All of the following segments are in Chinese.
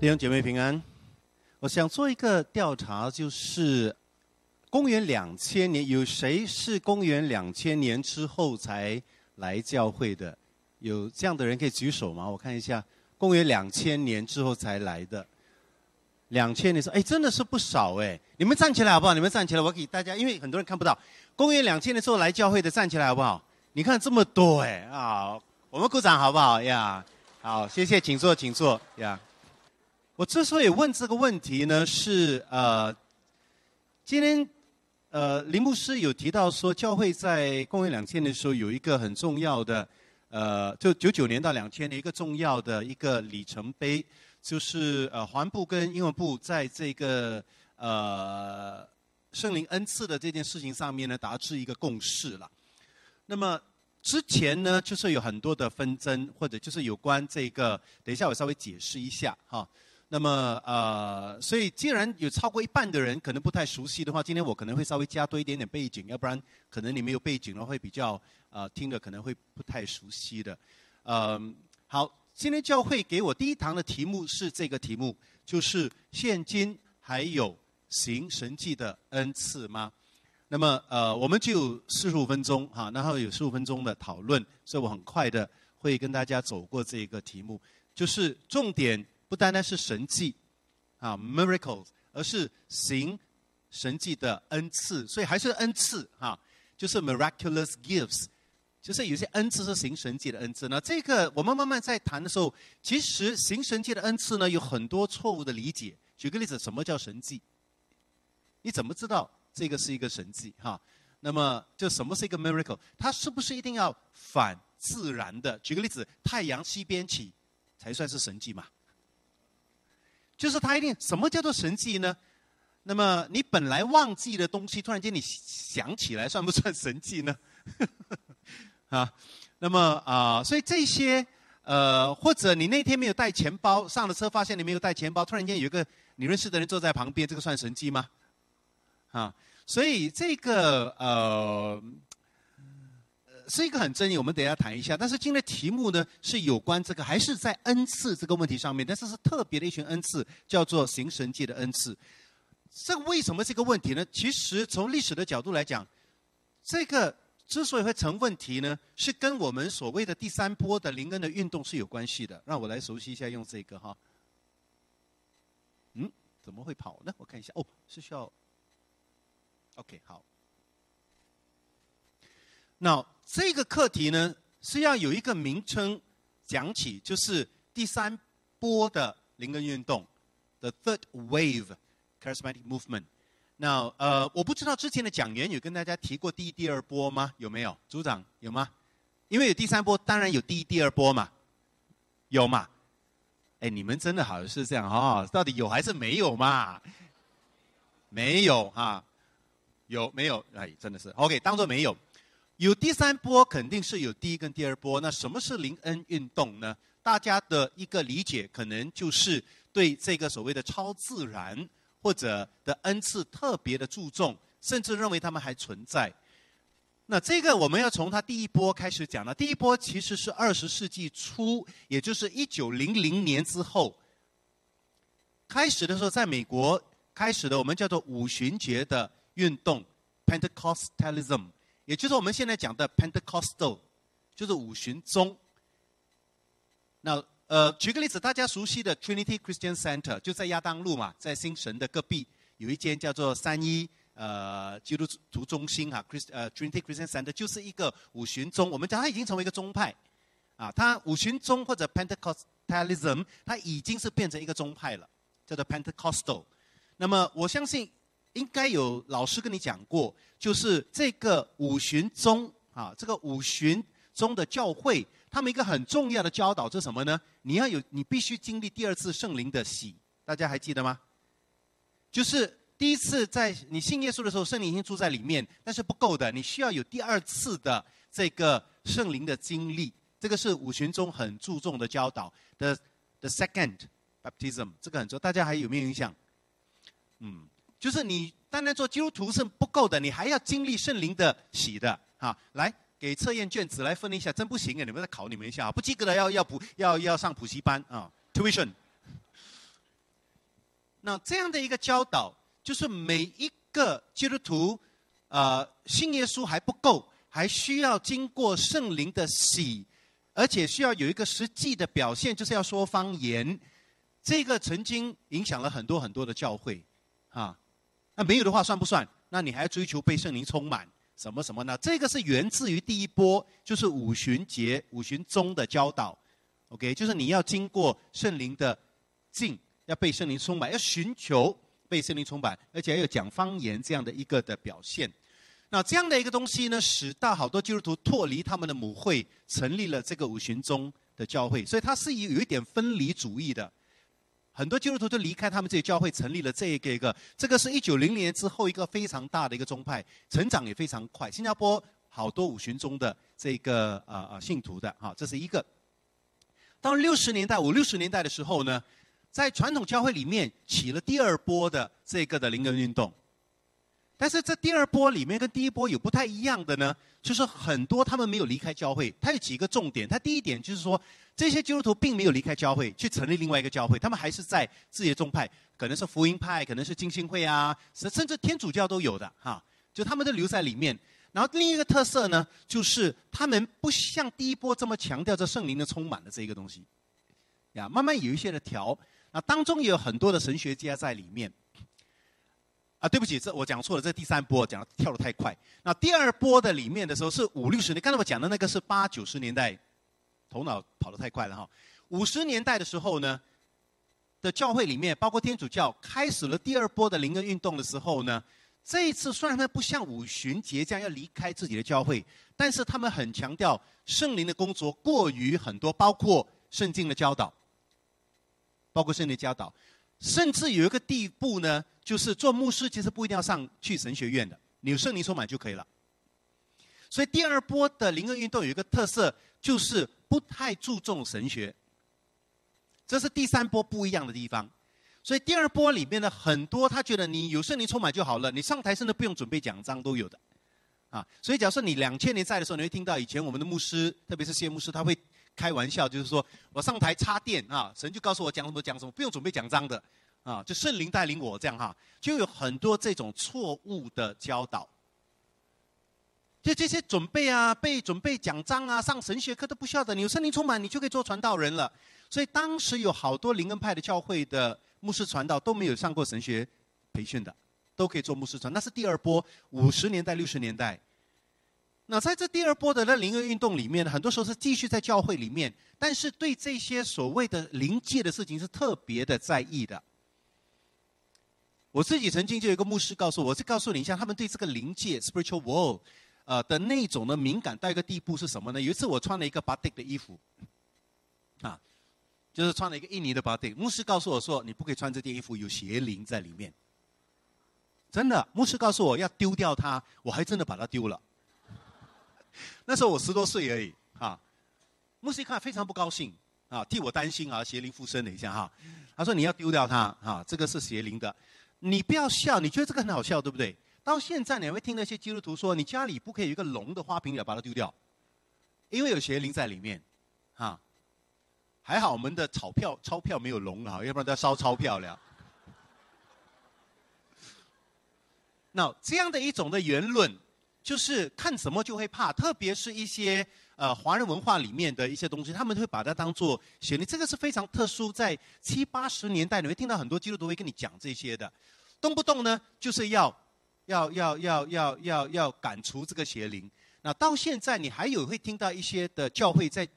弟兄姐妹平安，我想做一个调查，就是公元两千年，有谁是公元两千年之后才来教会的？有这样的人可以举手吗？我看一下，公元两千年之后才来的，两千年说，哎，真的是不少哎！你们站起来好不好？你们站起来，我给大家，因为很多人看不到，公元两千年之后来教会的，站起来好不好？你看这么多哎啊！我们鼓掌好不好呀？好，谢谢，请坐，请坐呀。我之所以问这个问题呢，是呃，今天呃林牧师有提到说，教会在公元两千的时候有一个很重要的。呃，就九九年到两千年一个重要的一个里程碑，就是呃，环部跟英文部在这个呃圣灵恩赐的这件事情上面呢，达至一个共识了。那么之前呢，就是有很多的纷争，或者就是有关这个，等一下我稍微解释一下哈。那么呃，所以既然有超过一半的人可能不太熟悉的话，今天我可能会稍微加多一点点背景，要不然可能你没有背景的话会比较呃听的可能会不太熟悉的。嗯，好，今天教会给我第一堂的题目是这个题目，就是现今还有行神迹的恩赐吗？那么呃，我们就四十五分钟哈，然后有十五分钟的讨论，所以我很快的会跟大家走过这个题目，就是重点。不单单是神迹，啊，miracles，而是行神迹的恩赐，所以还是恩赐哈，就是 miraculous gifts，就是有些恩赐是行神迹的恩赐。那这个我们慢慢在谈的时候，其实行神迹的恩赐呢，有很多错误的理解。举个例子，什么叫神迹？你怎么知道这个是一个神迹？哈，那么就什么是一个 miracle？它是不是一定要反自然的？举个例子，太阳西边起才算是神迹嘛？就是他一定什么叫做神迹呢？那么你本来忘记的东西，突然间你想起来，算不算神迹呢？啊，那么啊，所以这些呃，或者你那天没有带钱包，上了车发现你没有带钱包，突然间有一个你认识的人坐在旁边，这个算神迹吗？啊，所以这个呃。是一个很争议，我们等下谈一下。但是今天的题目呢，是有关这个，还是在恩赐这个问题上面。但是是特别的一群恩赐，叫做行神界的恩赐。这为什么是个问题呢？其实从历史的角度来讲，这个之所以会成问题呢，是跟我们所谓的第三波的灵恩的运动是有关系的。让我来熟悉一下，用这个哈。嗯，怎么会跑呢？我看一下，哦，是需要。OK，好。那这个课题呢是要有一个名称讲起，就是第三波的灵根运动，the third wave charismatic movement。那呃，我不知道之前的讲员有跟大家提过第一、第二波吗？有没有？组长有吗？因为有第三波，当然有第一、第二波嘛，有嘛？哎，你们真的好像是这样哈？到底有还是没有嘛？没有哈？有没有？哎，真的是 OK，当做没有。有第三波，肯定是有第一跟第二波。那什么是灵恩运动呢？大家的一个理解，可能就是对这个所谓的超自然或者的恩赐特别的注重，甚至认为他们还存在。那这个我们要从它第一波开始讲了。第一波其实是二十世纪初，也就是一九零零年之后开始的时候，在美国开始的，我们叫做五旬节的运动 （Pentecostalism）。也就是我们现在讲的 Pentecostal，就是五旬宗。那呃，举个例子，大家熟悉的 Trinity Christian Center 就在亚当路嘛，在新神的隔壁有一间叫做三一呃基督徒中心哈，Christ 呃 Trinity Christian Center 就是一个五旬宗。我们讲它已经成为一个宗派啊，它五旬宗或者 Pentecostalism，它已经是变成一个宗派了，叫做 Pentecostal。那么我相信。应该有老师跟你讲过，就是这个五旬宗啊，这个五旬宗的教会，他们一个很重要的教导是什么呢？你要有，你必须经历第二次圣灵的洗，大家还记得吗？就是第一次在你信耶稣的时候，圣灵已经住在里面，但是不够的，你需要有第二次的这个圣灵的经历。这个是五旬宗很注重的教导的，the second baptism，这个很重要。大家还有没有印象？嗯。就是你单单做基督徒是不够的，你还要经历圣灵的洗的啊！来，给测验卷子来分一下，真不行啊！你们再考你们一下，不及格的要要补要要上补习班啊，tuition。那这样的一个教导，就是每一个基督徒，呃，信耶稣还不够，还需要经过圣灵的洗，而且需要有一个实际的表现，就是要说方言。这个曾经影响了很多很多的教会，啊，那没有的话算不算？那你还要追求被圣灵充满，什么什么呢？这个是源自于第一波，就是五旬节、五旬宗的教导。OK，就是你要经过圣灵的进，要被圣灵充满，要寻求被圣灵充满，而且要有讲方言这样的一个的表现。那这样的一个东西呢，使到好多基督徒脱离他们的母会，成立了这个五旬宗的教会。所以它是有有一点分离主义的，很多基督徒都离开他们这些教会，成立了这一个一个。这个是一九零年之后一个非常大的一个宗派，成长也非常快。新加坡好多五旬宗的这个呃呃信徒的哈，这是一个。到六十年代，五六十年代的时候呢，在传统教会里面起了第二波的这个的灵恩运动。但是这第二波里面跟第一波有不太一样的呢，就是很多他们没有离开教会。它有几个重点，它第一点就是说，这些基督徒并没有离开教会去成立另外一个教会，他们还是在自己的宗派，可能是福音派，可能是金星会啊，甚甚至天主教都有的哈，就他们都留在里面。然后另一个特色呢，就是他们不像第一波这么强调这圣灵的充满的这一个东西，呀，慢慢有一些的调，啊，当中也有很多的神学家在里面。啊，对不起，这我讲错了，这第三波讲的跳得太快。那第二波的里面的时候是五六十年，刚才我讲的那个是八九十年代，头脑跑得太快了哈。五十年代的时候呢，的教会里面，包括天主教，开始了第二波的灵恩运动的时候呢。这一次虽然他不像五旬节这样要离开自己的教会，但是他们很强调圣灵的工作过于很多，包括圣经的教导，包括圣灵教导，甚至有一个地步呢，就是做牧师其实不一定要上去神学院的，你有圣灵充满就可以了。所以第二波的灵恩运动有一个特色，就是不太注重神学，这是第三波不一样的地方。所以第二波里面的很多，他觉得你有圣灵充满就好了，你上台甚至不用准备奖章都有的，啊，所以假设你两千年在的时候，你会听到以前我们的牧师，特别是谢牧师，他会开玩笑，就是说我上台插电啊，神就告诉我讲什么讲什么，不用准备奖章的，啊，就圣灵带领我这样哈，就有很多这种错误的教导，就这些准备啊，被准备奖章啊，上神学课都不需要的，你有圣灵充满，你就可以做传道人了。所以当时有好多灵恩派的教会的。牧师传道都没有上过神学培训的，都可以做牧师传。那是第二波，五十年代、六十年代。那在这第二波的那灵恩运动里面，很多时候是继续在教会里面，但是对这些所谓的灵界的事情是特别的在意的。我自己曾经就有一个牧师告诉我，我是告诉你一下，他们对这个灵界 （spiritual world） 呃的那种的敏感到一个地步是什么呢？有一次我穿了一个 batik 的衣服，啊。就是穿了一个印尼的 body，牧师告诉我说：“你不可以穿这件衣服，有邪灵在里面。”真的，牧师告诉我要丢掉它，我还真的把它丢了。那时候我十多岁而已，啊，牧师一看非常不高兴，啊，替我担心啊，邪灵附身了一下哈。他说：“你要丢掉它，啊，这个是邪灵的，你不要笑，你觉得这个很好笑，对不对？到现在你会听那些基督徒说，你家里不可以有一个龙的花瓶，要把它丢掉，因为有邪灵在里面，啊。”还好我们的钞票钞票没有龙啊，要不然都要烧钞票了。那这样的一种的言论，就是看什么就会怕，特别是一些呃华人文化里面的一些东西，他们会把它当做邪灵。这个是非常特殊，在七八十年代你会听到很多基督徒会跟你讲这些的，动不动呢就是要要要要要要要赶除这个邪灵。那到现在你还有会听到一些的教会在。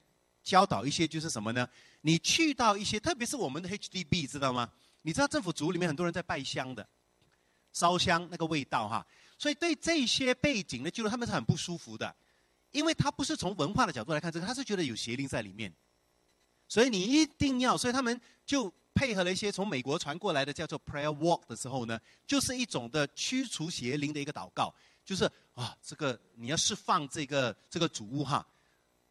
教导一些就是什么呢？你去到一些，特别是我们的 HDB，知道吗？你知道政府组里面很多人在拜香的，烧香那个味道哈。所以对这些背景呢，就是他们是很不舒服的，因为他不是从文化的角度来看这个，他是觉得有邪灵在里面。所以你一定要，所以他们就配合了一些从美国传过来的叫做 Prayer Walk 的时候呢，就是一种的驱除邪灵的一个祷告，就是啊，这个你要释放这个这个主物哈。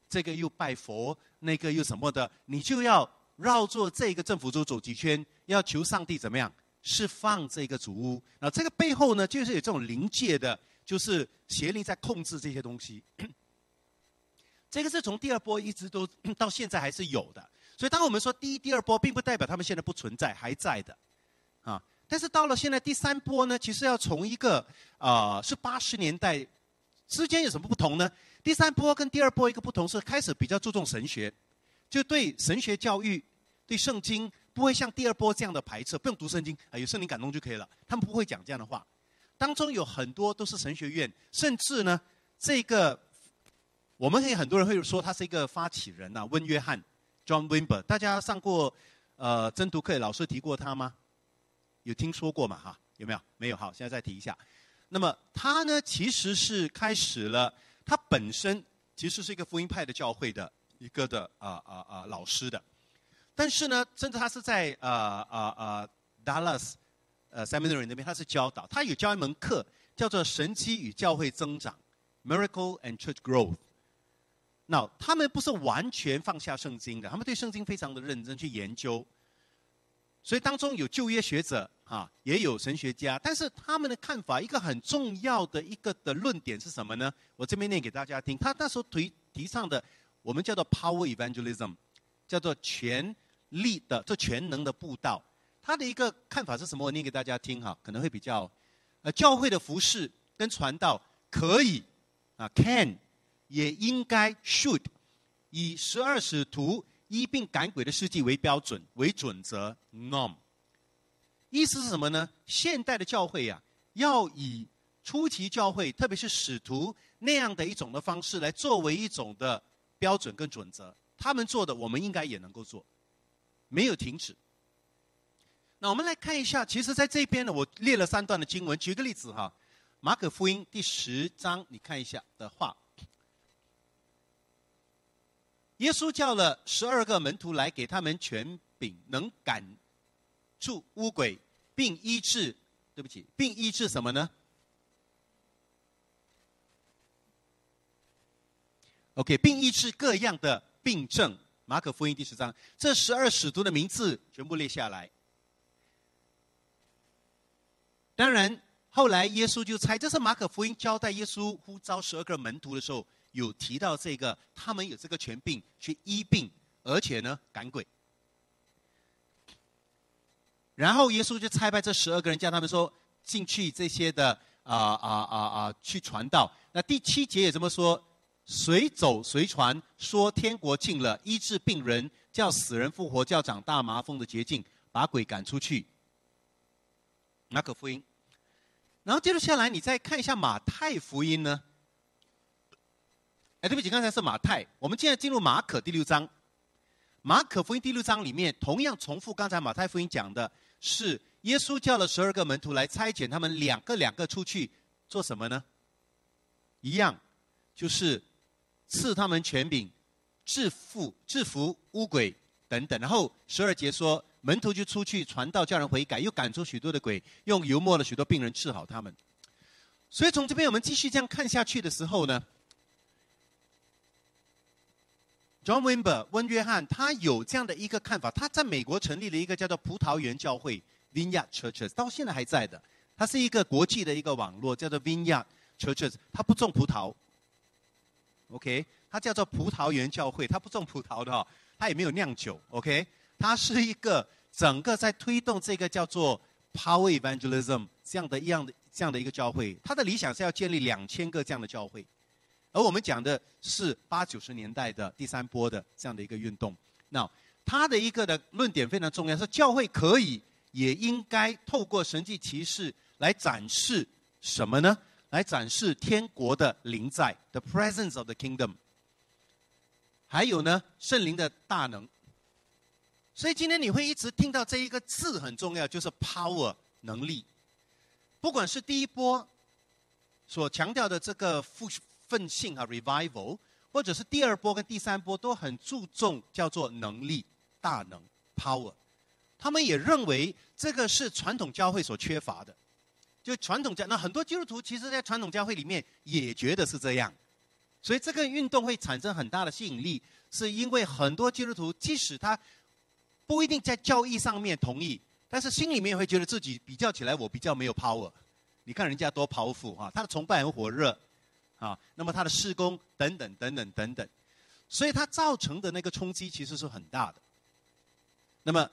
这个又拜佛，那个又什么的，你就要绕着这个政府州走几圈，要求上帝怎么样释放这个主屋。那这个背后呢，就是有这种灵界的，就是邪灵在控制这些东西。这个是从第二波一直都到现在还是有的。所以当我们说第一、第二波，并不代表他们现在不存在，还在的。啊。但是到了现在第三波呢，其实要从一个啊是八十年代之间有什么不同呢？第三波跟第二波一个不同是开始比较注重神学，就对神学教育、对圣经不会像第二波这样的排斥，不用读圣经啊，有圣灵感动就可以了。他们不会讲这样的话。当中有很多都是神学院，甚至呢，这个我们可以很多人会说他是一个发起人呐，温约翰 （John Wimber）。大家上过呃真读课，老师提过他吗？有听说过吗？哈，有没有？没有。好，现在再提一下。那么他呢，其实是开始了。他本身其实是一个福音派的教会的一个的啊啊啊老师的，但是呢，甚至他是在呃呃呃 Dallas 呃 Seminary 那边，他是教导，他有教一门课叫做神机与教会增长 Miracle and Church Growth。那他们不是完全放下圣经的，他们对圣经非常的认真去研究。所以当中有就业学者啊，也有神学家，但是他们的看法一个很重要的一个的论点是什么呢？我这边念给大家听。他那时候提提倡的，我们叫做 power evangelism，叫做全力的这全能的布道。他的一个看法是什么？我念给大家听哈，可能会比较，呃，教会的服饰跟传道可以啊，can 也应该 should 以十二使徒。一并赶鬼的事迹为标准为准则，norm。意思是什么呢？现代的教会呀，要以初期教会，特别是使徒那样的一种的方式来作为一种的标准跟准则。他们做的，我们应该也能够做，没有停止。那我们来看一下，其实在这边呢，我列了三段的经文。举个例子哈，《马可福音》第十章，你看一下的话。耶稣叫了十二个门徒来，给他们权柄，能赶出污鬼，并医治。对不起，并医治什么呢？OK，并医治各样的病症。马可福音第十章，这十二使徒的名字全部列下来。当然，后来耶稣就猜，这是马可福音交代耶稣呼召十二个门徒的时候。有提到这个，他们有这个权柄去医病，而且呢赶鬼。然后耶稣就差派这十二个人，叫他们说进去这些的啊啊啊啊去传道。那第七节也这么说：随走随传，说天国近了，医治病人，叫死人复活，叫长大麻风的捷径，把鬼赶出去。马可福音。然后接着下来，你再看一下马太福音呢？哎，对不起，刚才是马太。我们现在进入马可第六章。马可福音第六章里面，同样重复刚才马太福音讲的，是耶稣叫了十二个门徒来差遣他们两个两个出去做什么呢？一样，就是赐他们权柄，制服制服污鬼等等。然后十二节说，门徒就出去传道，叫人悔改，又赶出许多的鬼，用油抹了许多病人，治好他们。所以从这边我们继续这样看下去的时候呢？John Wimber 温约翰他有这样的一个看法，他在美国成立了一个叫做葡萄园教会 （Vineyard Churches），到现在还在的。它是一个国际的一个网络，叫做 Vineyard Churches。它不种葡萄，OK？它叫做葡萄园教会，它不种葡萄的哈，它也没有酿酒，OK？它是一个整个在推动这个叫做 Power Evangelism 这样的一样的这样的一个教会。它的理想是要建立两千个这样的教会。而我们讲的是八九十年代的第三波的这样的一个运动。那他的一个的论点非常重要，是教会可以也应该透过神迹骑士来展示什么呢？来展示天国的灵在，the presence of the kingdom。还有呢，圣灵的大能。所以今天你会一直听到这一个字很重要，就是 power 能力。不管是第一波所强调的这个复。奋性啊，revival，或者是第二波跟第三波都很注重叫做能力、大能 （power）。他们也认为这个是传统教会所缺乏的。就传统教，那很多基督徒其实，在传统教会里面也觉得是这样。所以这个运动会产生很大的吸引力，是因为很多基督徒即使他不一定在教义上面同意，但是心里面会觉得自己比较起来，我比较没有 power。你看人家多 power 啊，他的崇拜很火热。啊，那么他的施工等等等等等等，所以他造成的那个冲击其实是很大的。那么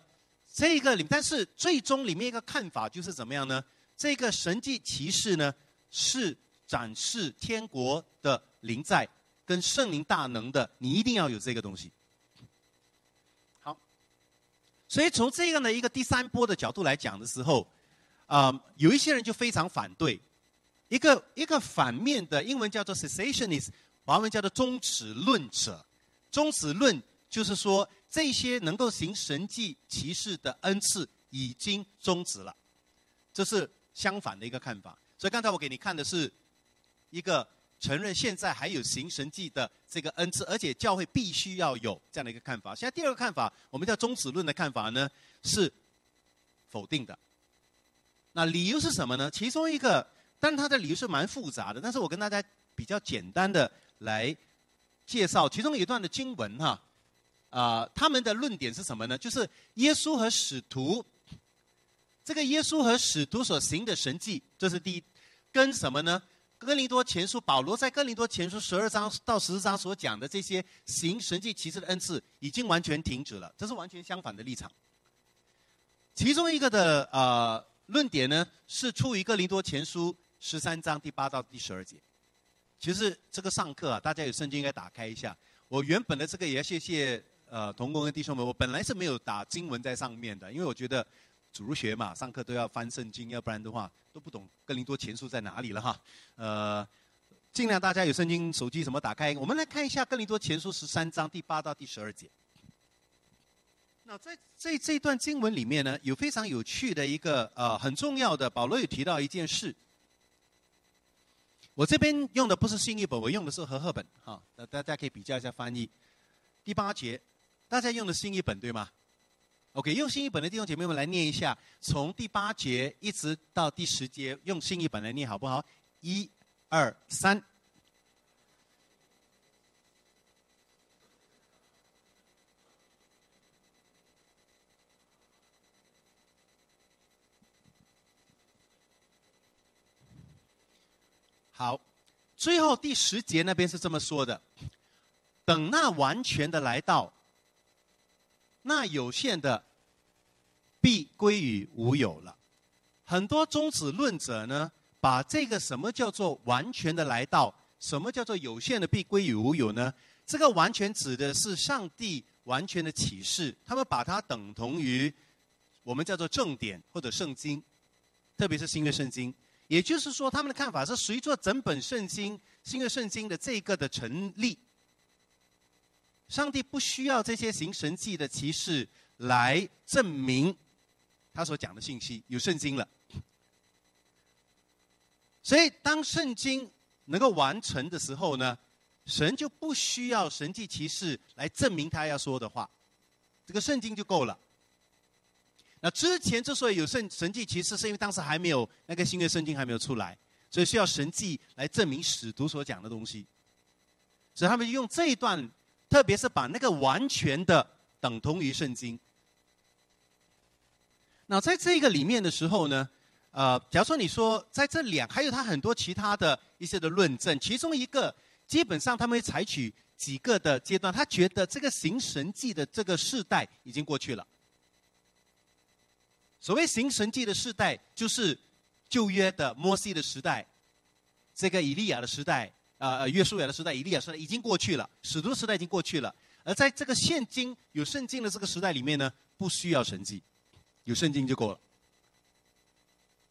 这个里，但是最终里面一个看法就是怎么样呢？这个神迹骑士呢，是展示天国的灵在跟圣灵大能的，你一定要有这个东西。好，所以从这样的一个第三波的角度来讲的时候，啊，有一些人就非常反对，一个一个反面的英文叫做 cessationist，华文叫做终止论者，终止论就是说。这些能够行神迹奇事的恩赐已经终止了，这是相反的一个看法。所以刚才我给你看的是一个承认现在还有行神迹的这个恩赐，而且教会必须要有这样的一个看法。现在第二个看法，我们叫终止论的看法呢，是否定的。那理由是什么呢？其中一个，但它的理由是蛮复杂的，但是我跟大家比较简单的来介绍其中一段的经文哈。啊，他们的论点是什么呢？就是耶稣和使徒，这个耶稣和使徒所行的神迹，这是第一，跟什么呢？哥林多前书，保罗在哥林多前书十二章到十四章所讲的这些行神迹奇事的恩赐，已经完全停止了，这是完全相反的立场。其中一个的呃论点呢，是出于哥林多前书十三章第八到第十二节。其实这个上课啊，大家有圣经应该打开一下。我原本的这个也要谢谢。呃，同工跟弟兄们，我本来是没有打经文在上面的，因为我觉得主入学嘛，上课都要翻圣经，要不然的话都不懂哥林多前书在哪里了哈。呃，尽量大家有圣经手机什么打开，我们来看一下哥林多前书十三章第八到第十二节。那在这这段经文里面呢，有非常有趣的一个呃很重要的，保罗有提到一件事。我这边用的不是新译本，我用的是和合本哈，那大家可以比较一下翻译。第八节。大家用的新译本对吗？OK，用新译本的弟兄姐妹们来念一下，从第八节一直到第十节，用新译本来念好不好？一、二、三。好，最后第十节那边是这么说的：等那完全的来到。那有限的必归于无有了。很多宗旨论者呢，把这个什么叫做完全的来到，什么叫做有限的必归于无有呢？这个完全指的是上帝完全的启示，他们把它等同于我们叫做正典或者圣经，特别是新约圣经。也就是说，他们的看法是随着整本圣经、新约圣经的这个的成立。上帝不需要这些行神迹的骑士来证明他所讲的信息，有圣经了。所以，当圣经能够完成的时候呢，神就不需要神迹骑士来证明他要说的话，这个圣经就够了。那之前之所以有圣神迹骑士，是因为当时还没有那个新约圣经还没有出来，所以需要神迹来证明使徒所讲的东西。所以他们用这一段。特别是把那个完全的等同于圣经。那在这个里面的时候呢，呃，假如说你说在这两，还有他很多其他的一些的论证，其中一个基本上他们会采取几个的阶段，他觉得这个行神迹的这个世代已经过去了。所谓行神迹的世代，就是旧约的摩西的时代，这个以利亚的时代。啊，约书亚的时代、以利亚时代已经过去了，使徒时代已经过去了。而在这个现今有圣经的这个时代里面呢，不需要神迹，有圣经就够了，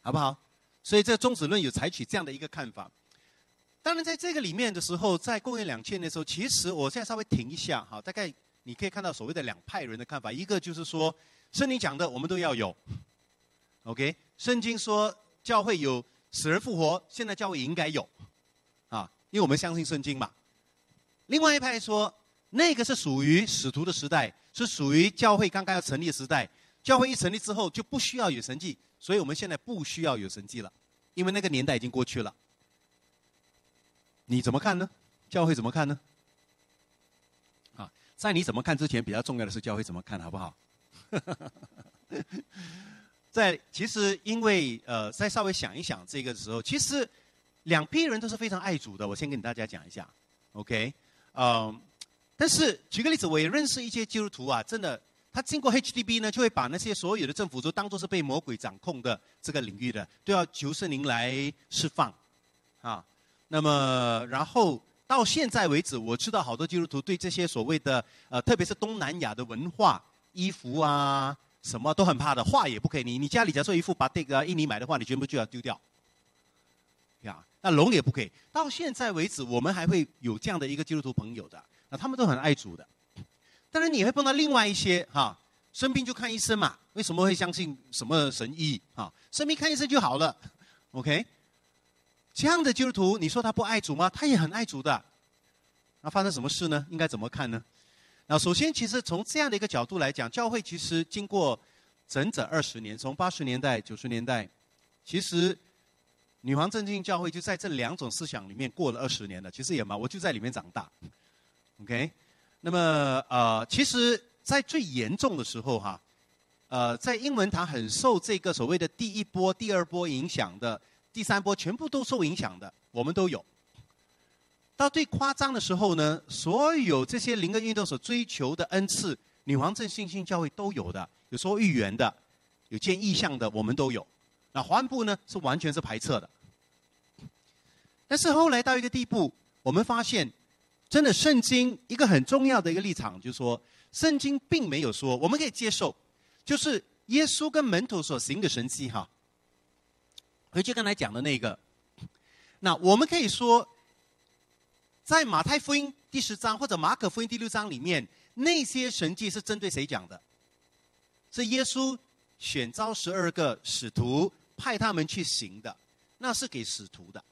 好不好？所以这个中子论有采取这样的一个看法。当然，在这个里面的时候，在公元两千年的时候，其实我现在稍微停一下哈，大概你可以看到所谓的两派人的看法。一个就是说，圣经讲的我们都要有，OK？圣经说教会有死人复活，现在教会应该有。因为我们相信圣经嘛。另外一派说，那个是属于使徒的时代，是属于教会刚刚要成立的时代。教会一成立之后，就不需要有神迹，所以我们现在不需要有神迹了，因为那个年代已经过去了。你怎么看呢？教会怎么看呢？啊，在你怎么看之前，比较重要的是教会怎么看好不好？在其实，因为呃，再稍微想一想这个时候，其实。两批人都是非常爱主的，我先跟大家讲一下，OK，嗯，但是举个例子，我也认识一些基督徒啊，真的他经过 HDB 呢，就会把那些所有的政府都当做是被魔鬼掌控的这个领域的，都要求圣灵来释放，啊，那么然后到现在为止，我知道好多基督徒对这些所谓的呃，特别是东南亚的文化、衣服啊，什么都很怕的，画也不可以。你。你家里假设一幅把这个印尼买的话，你全部就要丢掉，呀，那龙也不可以。到现在为止，我们还会有这样的一个基督徒朋友的，那他们都很爱主的。当然，你会碰到另外一些哈，生病就看医生嘛。为什么会相信什么神医啊？生病看医生就好了，OK？这样的基督徒，你说他不爱主吗？他也很爱主的。那发生什么事呢？应该怎么看呢？那首先，其实从这样的一个角度来讲，教会其实经过整整二十年，从八十年代、九十年代，其实女皇正经教会就在这两种思想里面过了二十年了。其实也嘛，我就在里面长大，OK？那么，呃，其实，在最严重的时候，哈，呃，在英文堂很受这个所谓的第一波、第二波影响的，第三波全部都受影响的，我们都有。到最夸张的时候呢，所有这些灵恩运动所追求的恩赐，女皇正信心教会都有的，有说预言的，有见意象的，我们都有。那华安部呢，是完全是排斥的。但是后来到一个地步，我们发现。真的，圣经一个很重要的一个立场，就是说，圣经并没有说我们可以接受，就是耶稣跟门徒所行的神迹哈。回去刚才讲的那个，那我们可以说，在马太福音第十章或者马可福音第六章里面，那些神迹是针对谁讲的？是耶稣选召十二个使徒，派他们去行的，那是给使徒的。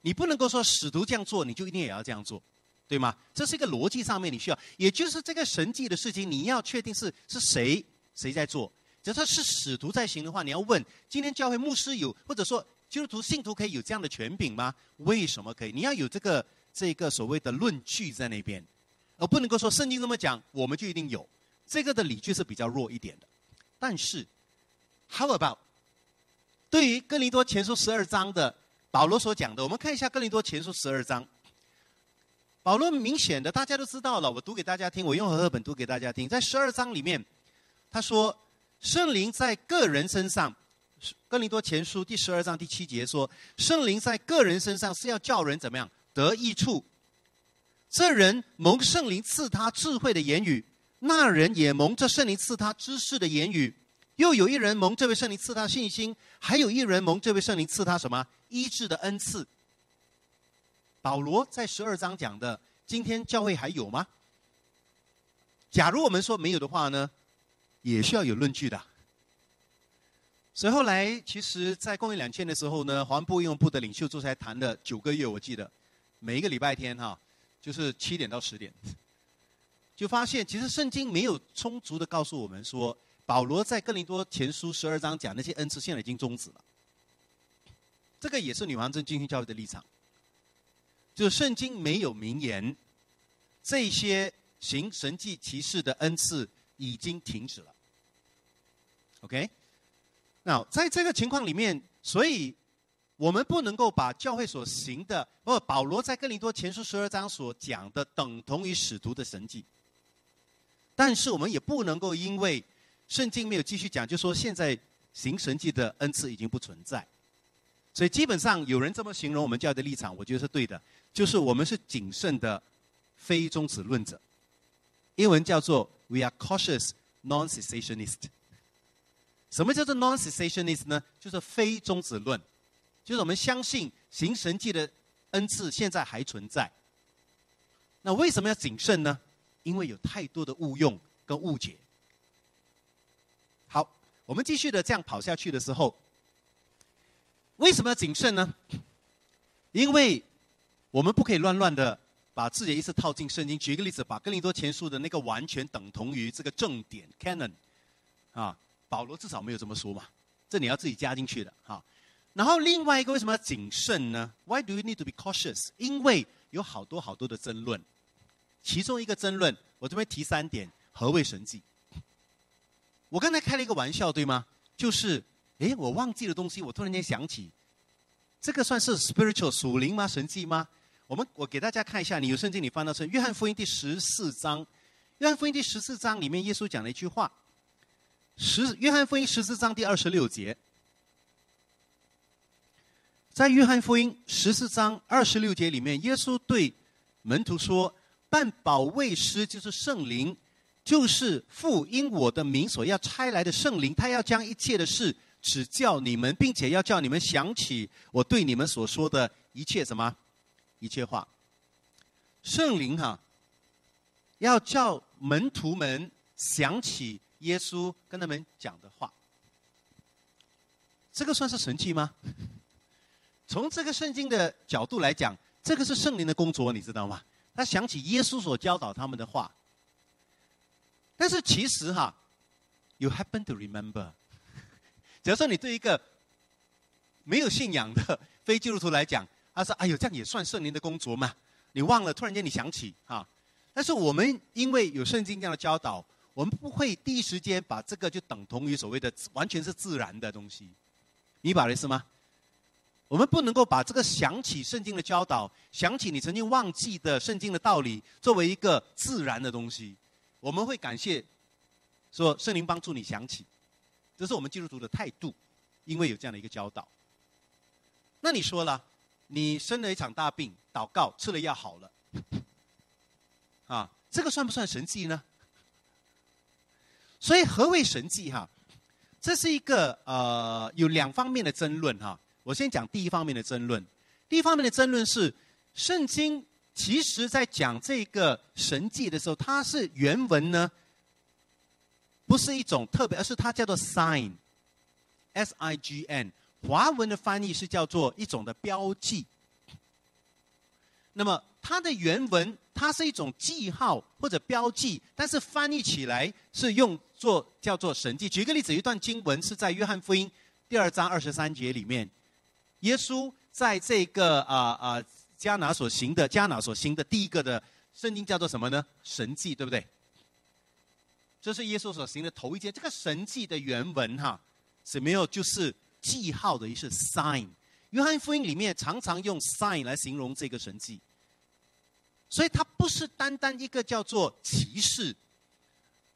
你不能够说使徒这样做，你就一定也要这样做，对吗？这是一个逻辑上面你需要，也就是这个神迹的事情，你要确定是是谁谁在做。假设是使徒在行的话，你要问：今天教会牧师有，或者说基督徒信徒可以有这样的权柄吗？为什么可以？你要有这个这个所谓的论据在那边，而不能够说圣经这么讲，我们就一定有。这个的理据是比较弱一点的。但是，How about 对于哥林多前书十二章的？保罗所讲的，我们看一下《哥林多前书》十二章。保罗明显的，大家都知道了，我读给大家听，我用和合本读给大家听。在十二章里面，他说：“圣灵在个人身上，《哥林多前书》第十二章第七节说，圣灵在个人身上是要叫人怎么样得益处。这人蒙圣灵赐他智慧的言语，那人也蒙这圣灵赐他知识的言语。又有一人蒙这位圣灵赐他信心，还有一人蒙这位圣灵赐他什么？”医治的恩赐，保罗在十二章讲的，今天教会还有吗？假如我们说没有的话呢，也需要有论据的。所以后来，其实，在公元两千的时候呢，环部应用部的领袖坐下来谈了九个月，我记得每一个礼拜天哈，就是七点到十点，就发现其实圣经没有充足的告诉我们说，保罗在哥林多前书十二章讲那些恩赐，现在已经终止了。这个也是女王镇进行教育的立场，就是圣经没有明言，这些行神迹奇事的恩赐已经停止了。OK，那在这个情况里面，所以我们不能够把教会所行的，不保罗在哥林多前书十二章所讲的等同于使徒的神迹，但是我们也不能够因为圣经没有继续讲，就说现在行神迹的恩赐已经不存在。所以基本上有人这么形容我们教育的立场，我觉得是对的，就是我们是谨慎的非终止论者。英文叫做 “We are cautious non-cessationist”。什么叫做 non-cessationist 呢？就是非终止论，就是我们相信行神迹的恩赐现在还存在。那为什么要谨慎呢？因为有太多的误用跟误解。好，我们继续的这样跑下去的时候。为什么要谨慎呢？因为我们不可以乱乱的把自己的意思套进圣经。举一个例子，把哥林多前书的那个完全等同于这个正典 （canon） 啊，保罗至少没有这么说嘛，这你要自己加进去的哈。然后另外一个为什么要谨慎呢？Why do you need to be cautious？因为有好多好多的争论，其中一个争论，我这边提三点：何谓神迹？我刚才开了一个玩笑，对吗？就是。哎，我忘记的东西，我突然间想起，这个算是 spiritual 属灵吗？神迹吗？我们我给大家看一下，你有圣经，你翻到是约翰福音第十四章，约翰福音第十四章里面，耶稣讲了一句话。十约翰福音十四章第二十六节，在约翰福音十四章二十六节里面，耶稣对门徒说：“办保卫师就是圣灵，就是父因我的名所要差来的圣灵，他要将一切的事指教你们，并且要叫你们想起我对你们所说的一切什么一切话。圣灵哈，要叫门徒们想起。”耶稣跟他们讲的话，这个算是神迹吗？从这个圣经的角度来讲，这个是圣灵的工作，你知道吗？他想起耶稣所教导他们的话。但是其实哈，you happen to remember。假如说你对一个没有信仰的非基督徒来讲，他说：“哎呦，这样也算圣灵的工作吗？”你忘了，突然间你想起哈。但是我们因为有圣经这样的教导。我们不会第一时间把这个就等同于所谓的完全是自然的东西，你把的是吗？我们不能够把这个想起圣经的教导，想起你曾经忘记的圣经的道理，作为一个自然的东西。我们会感谢说圣灵帮助你想起，这是我们基督徒的态度，因为有这样的一个教导。那你说了，你生了一场大病，祷告吃了药好了，啊，这个算不算神迹呢？所以何为神迹哈？这是一个呃有两方面的争论哈。我先讲第一方面的争论。第一方面的争论是，圣经其实在讲这个神迹的时候，它是原文呢，不是一种特别，而是它叫做 sign，s i g n。华文的翻译是叫做一种的标记。那么它的原文，它是一种记号或者标记，但是翻译起来是用。作叫做神迹。举个例子，一段经文是在约翰福音第二章二十三节里面，耶稣在这个啊啊加拿所行的加拿所行的第一个的圣经叫做什么呢？神迹，对不对？这是耶稣所行的头一件。这个神迹的原文哈，是没有就是记号的意思，sign。约翰福音里面常常用 sign 来形容这个神迹，所以它不是单单一个叫做骑士。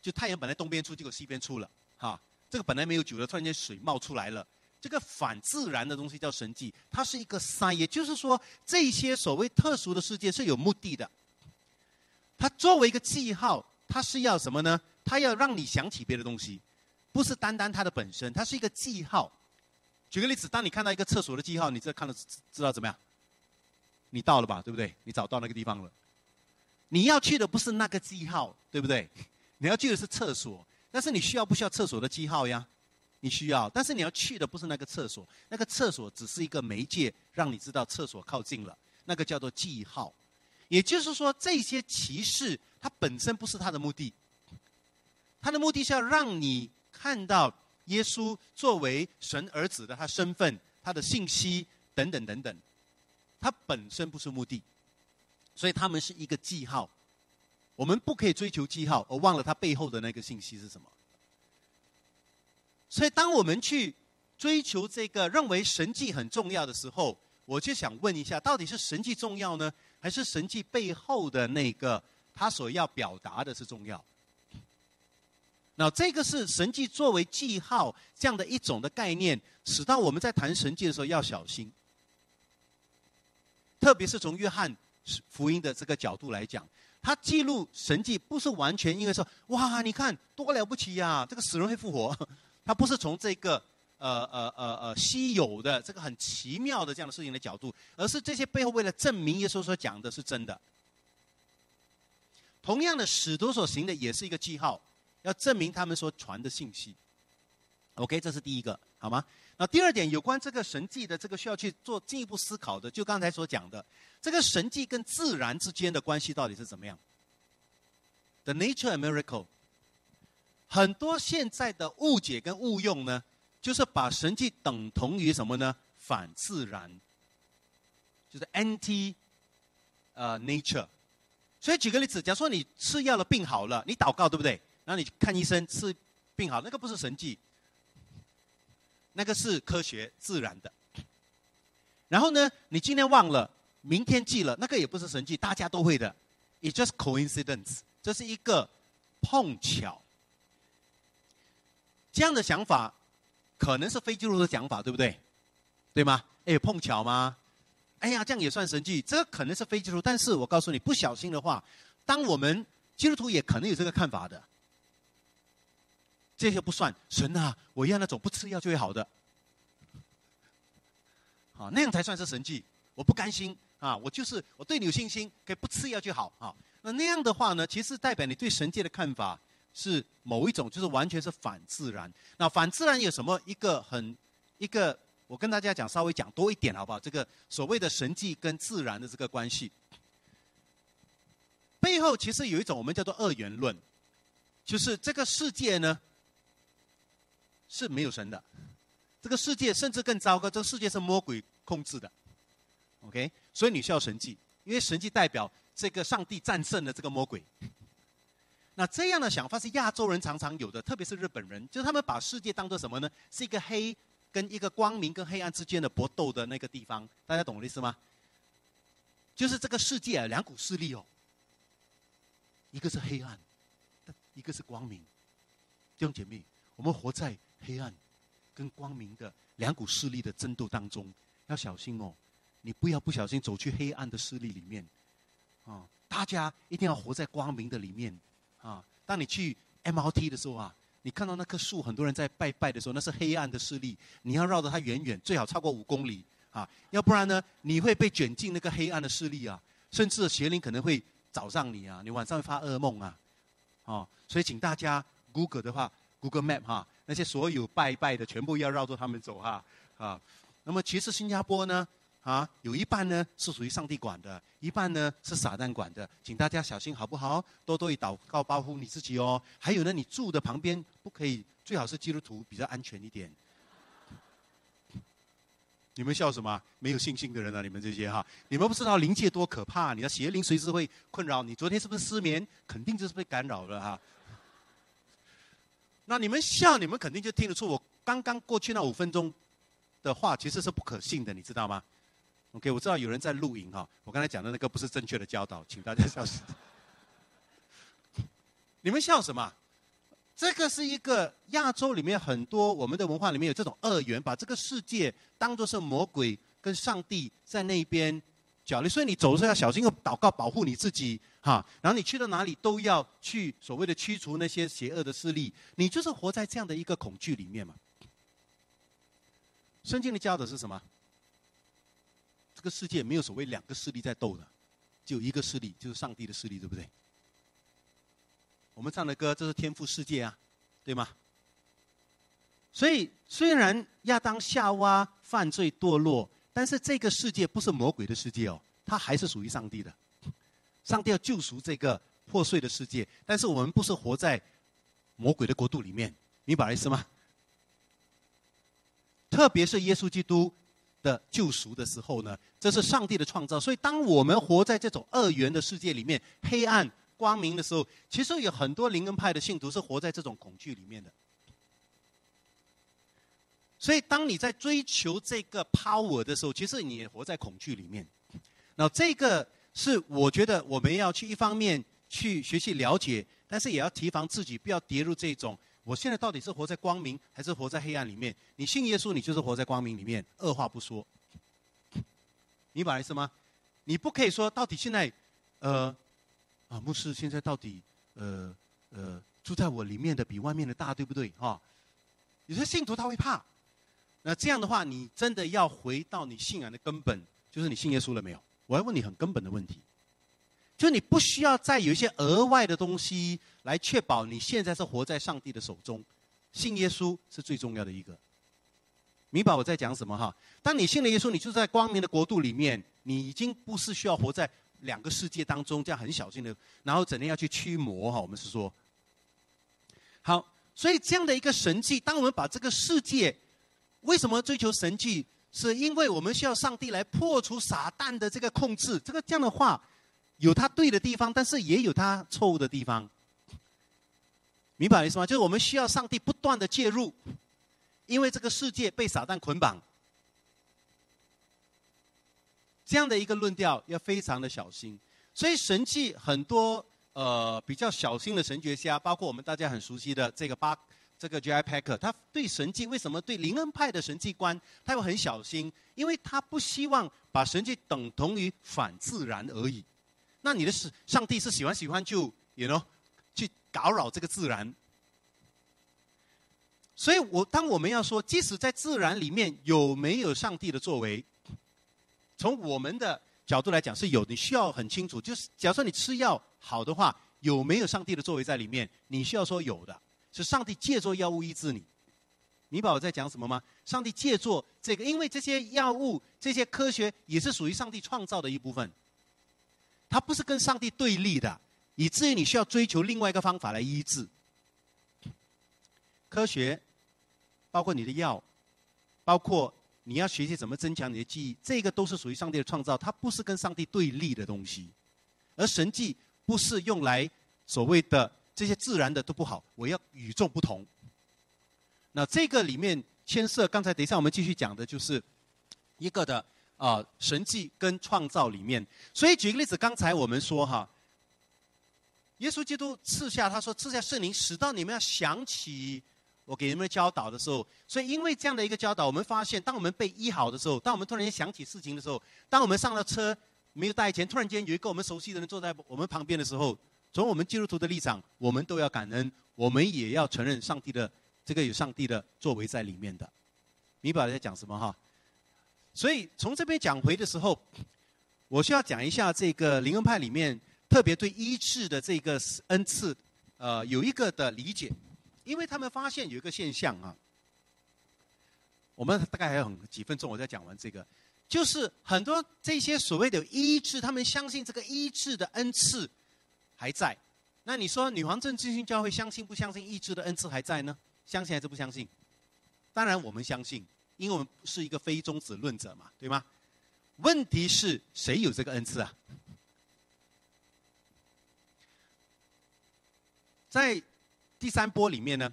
就太阳本来东边出，结果西边出了，哈，这个本来没有酒的，突然间水冒出来了，这个反自然的东西叫神迹，它是一个 sign，也就是说，这些所谓特殊的世界是有目的的。它作为一个记号，它是要什么呢？它要让你想起别的东西，不是单单它的本身，它是一个记号。举个例子，当你看到一个厕所的记号，你这看了知道怎么样？你到了吧，对不对？你找到那个地方了。你要去的不是那个记号，对不对？你要去的是厕所，但是你需要不需要厕所的记号呀？你需要，但是你要去的不是那个厕所，那个厕所只是一个媒介，让你知道厕所靠近了，那个叫做记号。也就是说，这些骑士它本身不是他的目的，他的目的是要让你看到耶稣作为神儿子的他身份、他的信息等等等等，他本身不是目的，所以他们是一个记号。我们不可以追求记号，而忘了它背后的那个信息是什么。所以，当我们去追求这个认为神迹很重要的时候，我就想问一下：到底是神迹重要呢，还是神迹背后的那个他所要表达的是重要？那这个是神迹作为记号这样的一种的概念，使到我们在谈神迹的时候要小心。特别是从约翰福音的这个角度来讲。他记录神迹不是完全因为说哇，你看多了不起呀，这个死人会复活。他不是从这个呃呃呃呃稀有的这个很奇妙的这样的事情的角度，而是这些背后为了证明耶稣所讲的是真的。同样的，使徒所行的也是一个记号，要证明他们所传的信息。OK，这是第一个，好吗？那第二点，有关这个神迹的这个需要去做进一步思考的，就刚才所讲的。这个神迹跟自然之间的关系到底是怎么样？The nature and miracle，很多现在的误解跟误用呢，就是把神迹等同于什么呢？反自然，就是 anti，呃 nature。所以举个例子，假如说你吃药了，病好了，你祷告对不对？然后你看医生，吃病好，那个不是神迹，那个是科学自然的。然后呢，你今天忘了。明天记了，那个也不是神迹，大家都会的，It just coincidence，这是一个碰巧。这样的想法，可能是非基督的想法，对不对？对吗？哎，碰巧吗？哎呀，这样也算神迹？这可能是非基督，但是我告诉你，不小心的话，当我们基督徒也可能有这个看法的。这些不算神啊！我要那种不吃药就会好的，好那样才算是神迹。我不甘心啊！我就是我对你有信心，可以不吃药就好啊。那那样的话呢，其实代表你对神界的看法是某一种，就是完全是反自然。那反自然有什么一个很一个？我跟大家讲，稍微讲多一点好不好？这个所谓的神迹跟自然的这个关系，背后其实有一种我们叫做二元论，就是这个世界呢。是没有神的，这个世界甚至更糟糕，这个世界是魔鬼控制的，OK？所以你需要神迹，因为神迹代表这个上帝战胜了这个魔鬼。那这样的想法是亚洲人常常有的，特别是日本人，就是他们把世界当做什么呢？是一个黑跟一个光明跟黑暗之间的搏斗的那个地方，大家懂我的意思吗？就是这个世界啊，两股势力哦，一个是黑暗，一个是光明，弟兄姐妹，我们活在。黑暗跟光明的两股势力的争斗当中，要小心哦！你不要不小心走去黑暗的势力里面啊！大家一定要活在光明的里面啊！当你去 MRT 的时候啊，你看到那棵树，很多人在拜拜的时候，那是黑暗的势力，你要绕着它远远，最好超过五公里啊！要不然呢，你会被卷进那个黑暗的势力啊，甚至邪灵可能会找上你啊，你晚上会发噩梦啊！哦，所以请大家 Google 的话，Google Map 哈。那些所有拜拜的，全部要绕着他们走哈，啊，那么其实新加坡呢，啊，有一半呢是属于上帝管的，一半呢是撒旦管的，请大家小心好不好？多多以祷告保护你自己哦。还有呢，你住的旁边不可以，最好是基督徒比较安全一点。你们笑什么？没有信心的人啊，你们这些哈，你们不知道灵界多可怕，你的邪灵随时会困扰你。昨天是不是失眠？肯定就是被干扰了哈。那你们笑，你们肯定就听得出我刚刚过去那五分钟的话其实是不可信的，你知道吗？OK，我知道有人在录影哈，我刚才讲的那个不是正确的教导，请大家笑死。你们笑什么？这个是一个亚洲里面很多我们的文化里面有这种二元，把这个世界当作是魔鬼跟上帝在那边角力，所以你走的时候要小心，要祷告保护你自己。哈，然后你去到哪里都要去所谓的驱除那些邪恶的势力，你就是活在这样的一个恐惧里面嘛。圣经的教导是什么？这个世界没有所谓两个势力在斗的，只有一个势力，就是上帝的势力，对不对？我们唱的歌，这是天赋世界啊，对吗？所以虽然亚当夏娃犯罪堕落，但是这个世界不是魔鬼的世界哦，它还是属于上帝的。上帝要救赎这个破碎的世界，但是我们不是活在魔鬼的国度里面，明白意思吗？特别是耶稣基督的救赎的时候呢，这是上帝的创造。所以，当我们活在这种二元的世界里面，黑暗、光明的时候，其实有很多灵恩派的信徒是活在这种恐惧里面的。所以，当你在追求这个 power 的时候，其实你也活在恐惧里面。那这个。是，我觉得我们要去一方面去学习了解，但是也要提防自己不要跌入这种。我现在到底是活在光明还是活在黑暗里面？你信耶稣，你就是活在光明里面，二话不说。明白意思吗？你不可以说到底现在，呃，啊，牧师现在到底，呃呃，住在我里面的比外面的大，对不对？哈，有些信徒他会怕。那这样的话，你真的要回到你信仰的根本，就是你信耶稣了没有？我要问你很根本的问题，就你不需要再有一些额外的东西来确保你现在是活在上帝的手中，信耶稣是最重要的一个。明白我在讲什么哈？当你信了耶稣，你就在光明的国度里面，你已经不是需要活在两个世界当中，这样很小心的，然后整天要去驱魔哈。我们是说，好，所以这样的一个神迹，当我们把这个世界，为什么追求神迹？是因为我们需要上帝来破除撒旦的这个控制，这个这样的话，有他对的地方，但是也有他错误的地方。明白意思吗？就是我们需要上帝不断的介入，因为这个世界被撒旦捆绑。这样的一个论调要非常的小心。所以神迹很多呃比较小心的神学家，包括我们大家很熟悉的这个巴这个 J.I. Packer，他对神迹为什么对灵恩派的神迹观他会很小心？因为他不希望把神迹等同于反自然而已。那你的是上帝是喜欢喜欢就，you know，去搞扰这个自然。所以我当我们要说，即使在自然里面有没有上帝的作为，从我们的角度来讲是有，你需要很清楚。就是假如说你吃药好的话，有没有上帝的作为在里面？你需要说有的，是上帝借助药物医治你。你把我在讲什么吗？上帝借助这个，因为这些药物、这些科学也是属于上帝创造的一部分，它不是跟上帝对立的，以至于你需要追求另外一个方法来医治。科学，包括你的药，包括你要学习怎么增强你的记忆，这个都是属于上帝的创造，它不是跟上帝对立的东西。而神迹不是用来所谓的这些自然的都不好，我要与众不同。那这个里面牵涉，刚才等一下我们继续讲的就是一个的啊神迹跟创造里面。所以举个例子，刚才我们说哈，耶稣基督赐下他说赐下圣灵，使到你们要想起我给你们教导的时候。所以因为这样的一个教导，我们发现，当我们被医好的时候，当我们突然间想起事情的时候，当我们上了车没有带钱，突然间有一个我们熟悉的人坐在我们旁边的时候，从我们基督徒的立场，我们都要感恩，我们也要承认上帝的。这个有上帝的作为在里面的，米宝在讲什么哈？所以从这边讲回的时候，我需要讲一下这个灵恩派里面特别对医治的这个恩赐，呃，有一个的理解，因为他们发现有一个现象啊，我们大概还有几分钟，我再讲完这个，就是很多这些所谓的医治，他们相信这个医治的恩赐还在。那你说女皇镇基督教会相信不相信医治的恩赐还在呢？相信还是不相信？当然我们相信，因为我们是一个非中子论者嘛，对吗？问题是谁有这个恩赐啊？在第三波里面呢，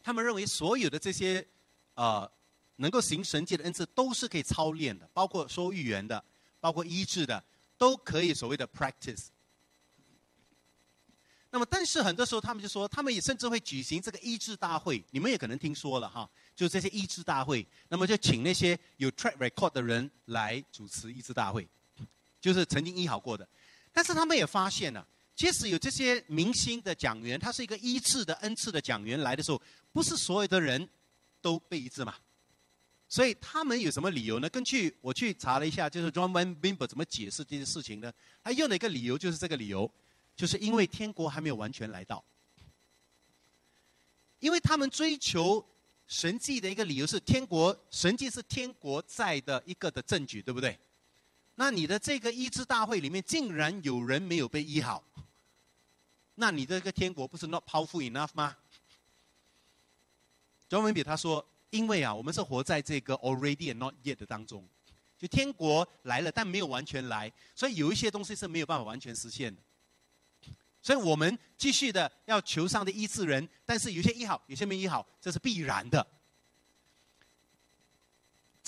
他们认为所有的这些呃能够行神迹的恩赐都是可以操练的，包括说预言的，包括医治的，都可以所谓的 practice。那么，但是很多时候他们就说，他们也甚至会举行这个医治大会。你们也可能听说了哈，就这些医治大会，那么就请那些有 track record 的人来主持医治大会，就是曾经医好过的。但是他们也发现了，即使有这些明星的讲员，他是一个一次的恩赐的讲员来的时候，不是所有的人都被医治嘛。所以他们有什么理由呢？根据我去查了一下，就是 John Van Bimber 怎么解释这些事情呢？他用了一个理由，就是这个理由。就是因为天国还没有完全来到，因为他们追求神迹的一个理由是天国神迹是天国在的一个的证据，对不对？那你的这个医治大会里面竟然有人没有被医好，那你这个天国不是 not powerful enough 吗？中文比他说，因为啊，我们是活在这个 already and not yet 的当中，就天国来了，但没有完全来，所以有一些东西是没有办法完全实现的。所以我们继续的要求上帝医治人，但是有些医好，有些没医好，这是必然的。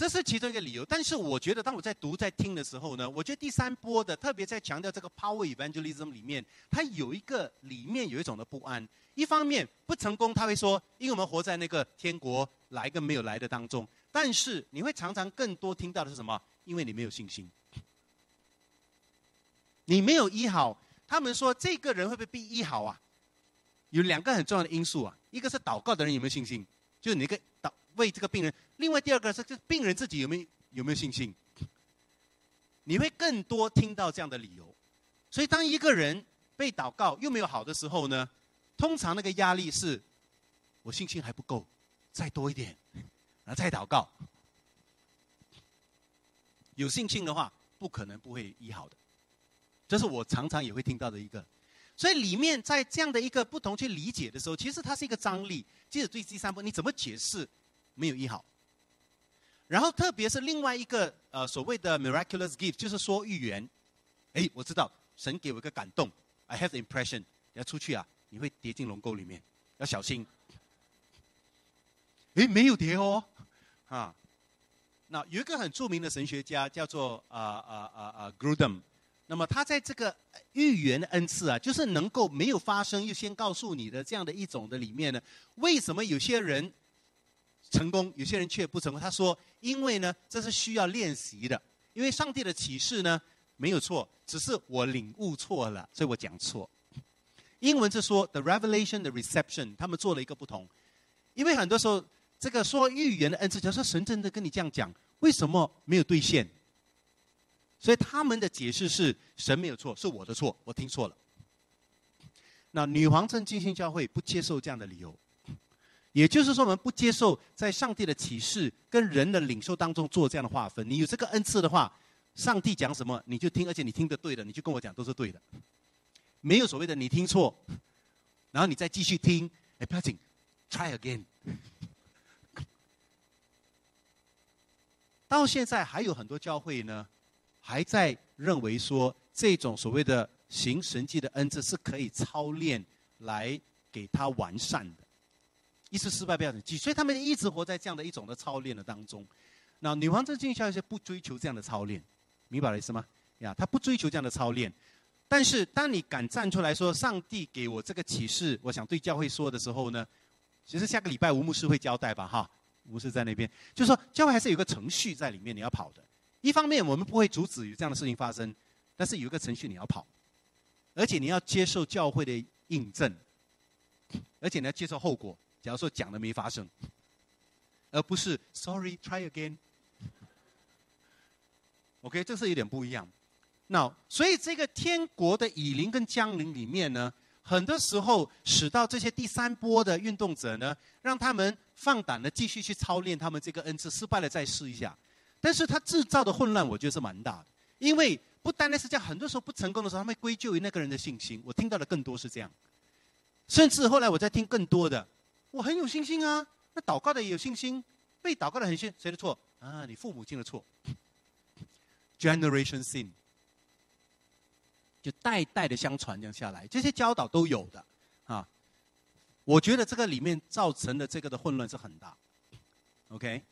这是其中一个理由。但是我觉得，当我在读、在听的时候呢，我觉得第三波的特别在强调这个 power evangelism 里面，它有一个里面有一种的不安。一方面不成功，他会说，因为我们活在那个天国来跟没有来的当中。但是你会常常更多听到的是什么？因为你没有信心，你没有医好。他们说这个人会不会被医好啊？有两个很重要的因素啊，一个是祷告的人有没有信心，就是你个为这个病人；另外第二个是这病人自己有没有有没有信心。你会更多听到这样的理由，所以当一个人被祷告又没有好的时候呢，通常那个压力是，我信心还不够，再多一点，然后再祷告。有信心的话，不可能不会医好的。这是我常常也会听到的一个，所以里面在这样的一个不同去理解的时候，其实它是一个张力。接着对第三步，你怎么解释没有医好？然后特别是另外一个呃所谓的 miraculous gift，就是说预言。哎，我知道神给我一个感动，I have impression，要出去啊，你会跌进龙沟里面，要小心。哎，没有跌哦，啊，那有一个很著名的神学家叫做啊啊啊啊 Grudem。那么他在这个预言的恩赐啊，就是能够没有发生又先告诉你的这样的一种的里面呢，为什么有些人成功，有些人却不成功？他说，因为呢，这是需要练习的，因为上帝的启示呢没有错，只是我领悟错了，所以我讲错。英文是说 the revelation, the reception，他们做了一个不同，因为很多时候这个说预言的恩赐，假如说神真的跟你这样讲，为什么没有兑现？所以他们的解释是神没有错，是我的错，我听错了。那女皇镇金星教会不接受这样的理由，也就是说我们不接受在上帝的启示跟人的领受当中做这样的划分。你有这个恩赐的话，上帝讲什么你就听，而且你听得对的，你就跟我讲都是对的，没有所谓的你听错，然后你再继续听，哎不要紧，try again。到现在还有很多教会呢。还在认为说这种所谓的行神迹的恩赐是可以操练来给他完善的，一次失败不要紧，所以他们一直活在这样的一种的操练的当中。那女皇这进校是不追求这样的操练，明白了意思吗？呀，他不追求这样的操练，但是当你敢站出来说上帝给我这个启示，我想对教会说的时候呢，其实下个礼拜吴牧师会交代吧，哈，牧师在那边，就是说教会还是有个程序在里面，你要跑的。一方面，我们不会阻止有这样的事情发生，但是有一个程序你要跑，而且你要接受教会的印证，而且你要接受后果。假如说讲的没发生，而不是 Sorry, try again。OK，这是有点不一样。那所以这个天国的以灵跟降临里面呢，很多时候使到这些第三波的运动者呢，让他们放胆的继续去操练他们这个恩赐，失败了再试一下。但是他制造的混乱，我觉得是蛮大的。因为不单单是这样，很多时候不成功的时候，他们归咎于那个人的信心。我听到的更多是这样，甚至后来我在听更多的，我很有信心啊，那祷告的也有信心，被祷告的很信，谁的错啊？你父母亲的错，generation sin，就代代的相传这样下来，这些教导都有的啊。我觉得这个里面造成的这个的混乱是很大，OK。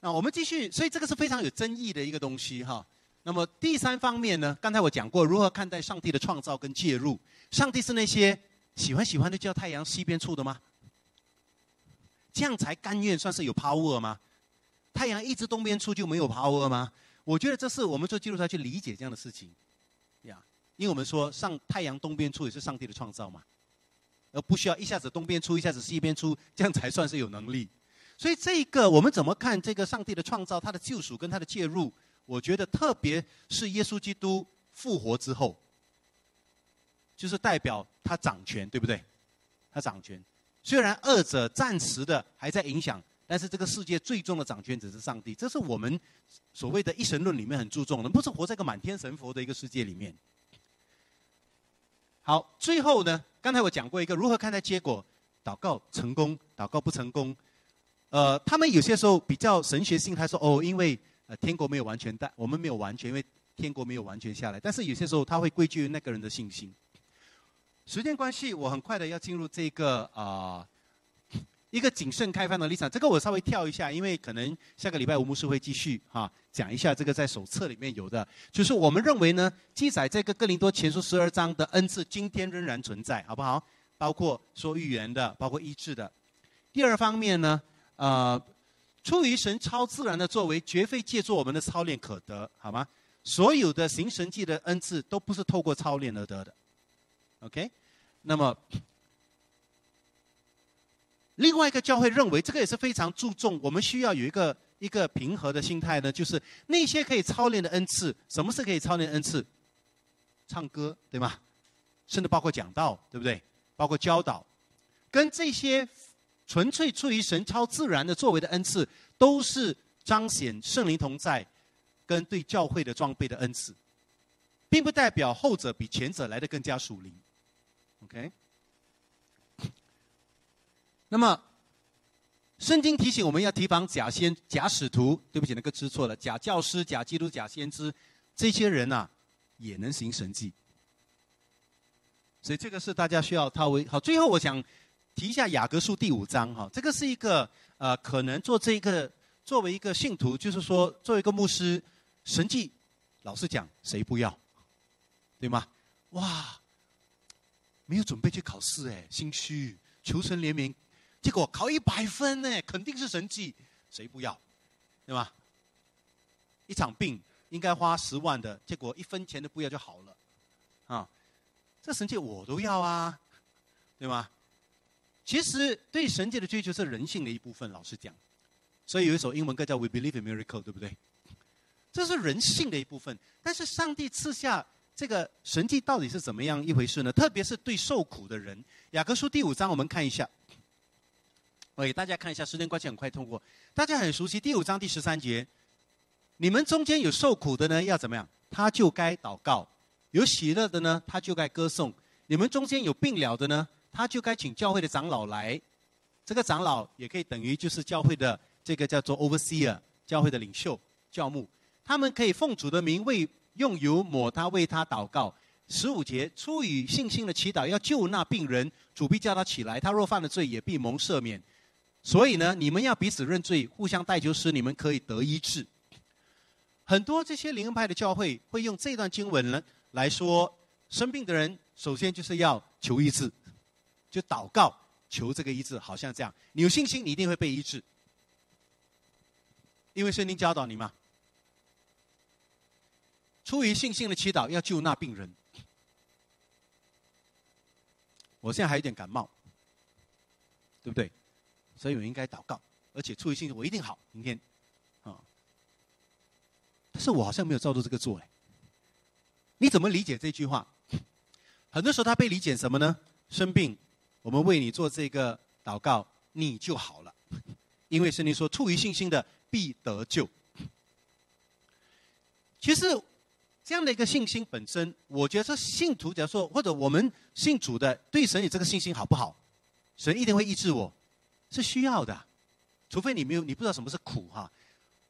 那我们继续，所以这个是非常有争议的一个东西哈。那么第三方面呢，刚才我讲过如何看待上帝的创造跟介入。上帝是那些喜欢喜欢的叫太阳西边出的吗？这样才甘愿算是有 power 吗？太阳一直东边出就没有 power 吗？我觉得这是我们做基督徒去理解这样的事情呀。因为我们说上太阳东边出也是上帝的创造嘛，而不需要一下子东边出一下子西边出，这样才算是有能力。所以这个我们怎么看这个上帝的创造、他的救赎跟他的介入？我觉得特别是耶稣基督复活之后，就是代表他掌权，对不对？他掌权。虽然二者暂时的还在影响，但是这个世界最终的掌权者是上帝。这是我们所谓的一神论里面很注重的，不是活在一个满天神佛的一个世界里面。好，最后呢，刚才我讲过一个如何看待结果：祷告成功，祷告不成功。呃，他们有些时候比较神学性，他说哦，因为呃天国没有完全，但我们没有完全，因为天国没有完全下来。但是有些时候他会归咎于那个人的信心。时间关系，我很快的要进入这个啊一个谨慎开放的立场。这个我稍微跳一下，因为可能下个礼拜吴牧师会继续哈讲一下这个在手册里面有的，就是我们认为呢，记载这个哥林多前书十二章的恩赐，今天仍然存在，好不好？包括说预言的，包括医治的。第二方面呢？呃，出于神超自然的作为，绝非借助我们的操练可得，好吗？所有的行神迹的恩赐都不是透过操练而得的，OK？那么，另外一个教会认为，这个也是非常注重，我们需要有一个一个平和的心态呢，就是那些可以操练的恩赐，什么是可以操练恩赐？唱歌，对吗？甚至包括讲道，对不对？包括教导，跟这些。纯粹出于神超自然的作为的恩赐，都是彰显圣灵同在，跟对教会的装备的恩赐，并不代表后者比前者来的更加属灵。OK。那么，圣经提醒我们要提防假先、假使徒。对不起，那个知错了，假教师、假基督、假先知，这些人呐，也能行神迹。所以这个是大家需要他为好。最后，我想。提一下雅各书第五章哈，这个是一个呃，可能做这一个作为一个信徒，就是说作为一个牧师，神迹老实讲，谁不要？对吗？哇，没有准备去考试哎，心虚，求神怜悯，结果考一百分呢，肯定是神迹，谁不要？对吧？一场病应该花十万的，结果一分钱都不要就好了，啊，这神迹我都要啊，对吗？其实对神迹的追求是人性的一部分，老实讲，所以有一首英文歌叫《We Believe in Miracle》，对不对？这是人性的一部分，但是上帝赐下这个神迹到底是怎么样一回事呢？特别是对受苦的人，《雅各书》第五章，我们看一下。我给大家看一下，时间关系很快通过。大家很熟悉第五章第十三节，你们中间有受苦的呢，要怎么样？他就该祷告；有喜乐的呢，他就该歌颂。你们中间有病了的呢，他就该请教会的长老来。这个长老也可以等于就是教会的这个叫做 overseer，教会的领袖、教牧。他们可以奉主的名为用油抹他，为他祷告。十五节，出于信心的祈祷要救那病人，主必叫他起来。他若犯了罪，也必蒙赦免。所以呢，你们要彼此认罪，互相代求，使你们可以得医治。很多这些灵恩派的教会会用这段经文呢来说，生病的人首先就是要求医治，就祷告求这个医治，好像这样。你有信心，你一定会被医治，因为圣经教导你嘛。出于信心的祈祷要救那病人。我现在还有点感冒，对不对？所以我应该祷告，而且出于信心，我一定好。明天，啊，但是我好像没有照着这个做哎。你怎么理解这句话？很多时候他被理解什么呢？生病，我们为你做这个祷告，你就好了。因为圣经说，出于信心的必得救。其实，这样的一个信心本身，我觉得信徒假如说，或者我们信主的，对神有这个信心好不好？神一定会医治我。是需要的，除非你没有，你不知道什么是苦哈。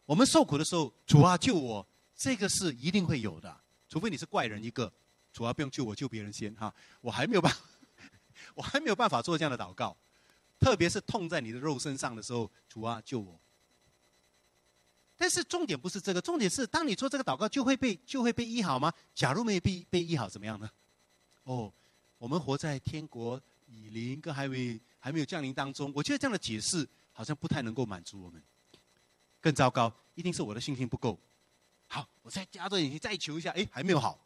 我们受苦的时候，主啊救我，这个是一定会有的。除非你是怪人一个，主啊不用救我，救别人先哈。我还没有办，我还没有办法做这样的祷告，特别是痛在你的肉身上的时候，主啊救我。但是重点不是这个，重点是当你做这个祷告，就会被就会被医好吗？假如没有被被医好，怎么样呢？哦，我们活在天国以灵跟还未。还没有降临当中，我觉得这样的解释好像不太能够满足我们。更糟糕，一定是我的信心不够。好，我再加多眼睛再求一下，哎，还没有好。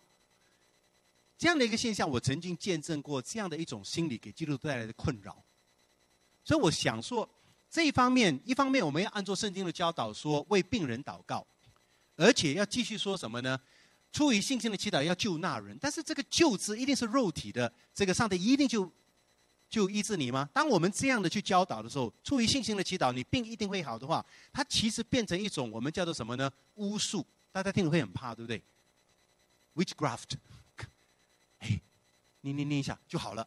这样的一个现象，我曾经见证过这样的一种心理给基督徒带来的困扰。所以我想说，这一方面，一方面我们要按照圣经的教导说为病人祷告，而且要继续说什么呢？出于信心的祈祷要救那人，但是这个救字一定是肉体的，这个上帝一定就。就医治你吗？当我们这样的去教导的时候，出于信心的祈祷，你病一定会好的话，它其实变成一种我们叫做什么呢？巫术，大家听了会很怕，对不对？Witchcraft，哎，你你念一下就好了。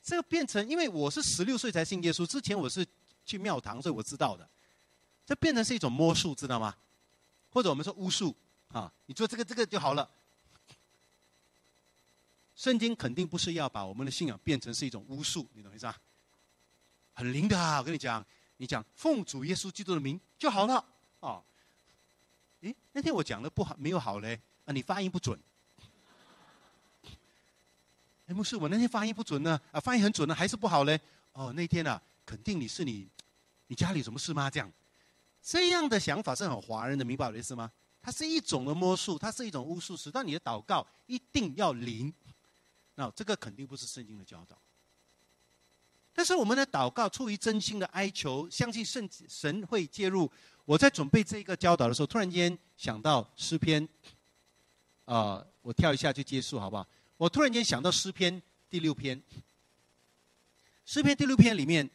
这个变成，因为我是十六岁才信耶稣，之前我是去庙堂，所以我知道的。这变成是一种魔术，知道吗？或者我们说巫术啊，你做这个这个就好了。圣经肯定不是要把我们的信仰变成是一种巫术，你懂意思啊？很灵的啊！我跟你讲，你讲奉主耶稣基督的名就好了哦。诶，那天我讲的不好，没有好嘞啊！你发音不准。哎，牧师，我那天发音不准呢啊，发音很准呢，还是不好嘞？哦，那天啊，肯定你是你，你家里什么事吗？这样，这样的想法是很华人的，明白我的意思吗？它是一种的魔术，它是一种巫术，使到你的祷告一定要灵。那这个肯定不是圣经的教导，但是我们的祷告出于真心的哀求，相信圣神会介入。我在准备这个教导的时候，突然间想到诗篇，啊，我跳一下就结束好不好？我突然间想到诗篇第六篇，诗篇第六篇里面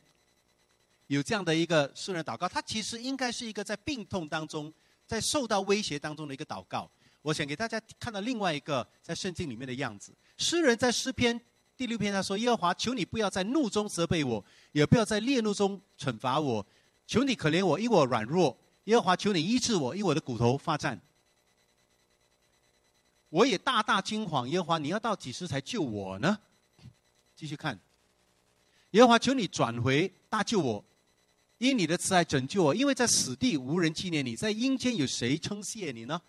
有这样的一个诗人祷告，他其实应该是一个在病痛当中，在受到威胁当中的一个祷告。我想给大家看到另外一个在圣经里面的样子。诗人在诗篇第六篇他说：“耶和华，求你不要在怒中责备我，也不要在烈怒中惩罚我。求你可怜我，因我软弱。耶和华，求你医治我，因我的骨头发战。我也大大惊惶。耶和华，你要到几时才救我呢？”继续看，耶和华，求你转回大救我，因你的慈爱拯救我。因为在死地无人纪念你，在阴间有谁称谢你呢？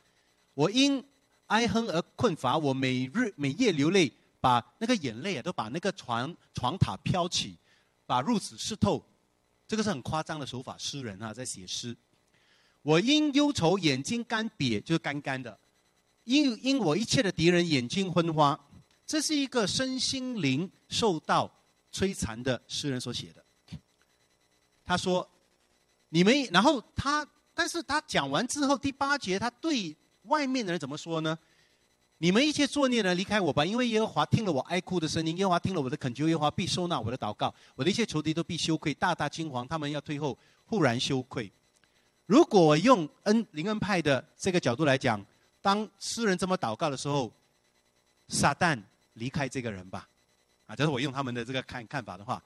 我因哀哼而困乏，我每日每夜流泪，把那个眼泪啊，都把那个床床榻飘起，把褥子湿透。这个是很夸张的手法，诗人啊在写诗。我因忧愁眼睛干瘪，就是干干的。因因我一切的敌人眼睛昏花，这是一个身心灵受到摧残的诗人所写的。他说：“你们，然后他，但是他讲完之后，第八节他对。”外面的人怎么说呢？你们一切作孽的离开我吧，因为耶和华听了我哀哭的声音，耶和华听了我的恳求，耶和华必收纳我的祷告，我的一切仇敌都必羞愧，大大惊惶，他们要退后，忽然羞愧。如果我用恩灵恩派的这个角度来讲，当诗人这么祷告的时候，撒旦离开这个人吧，啊，这是我用他们的这个看看法的话，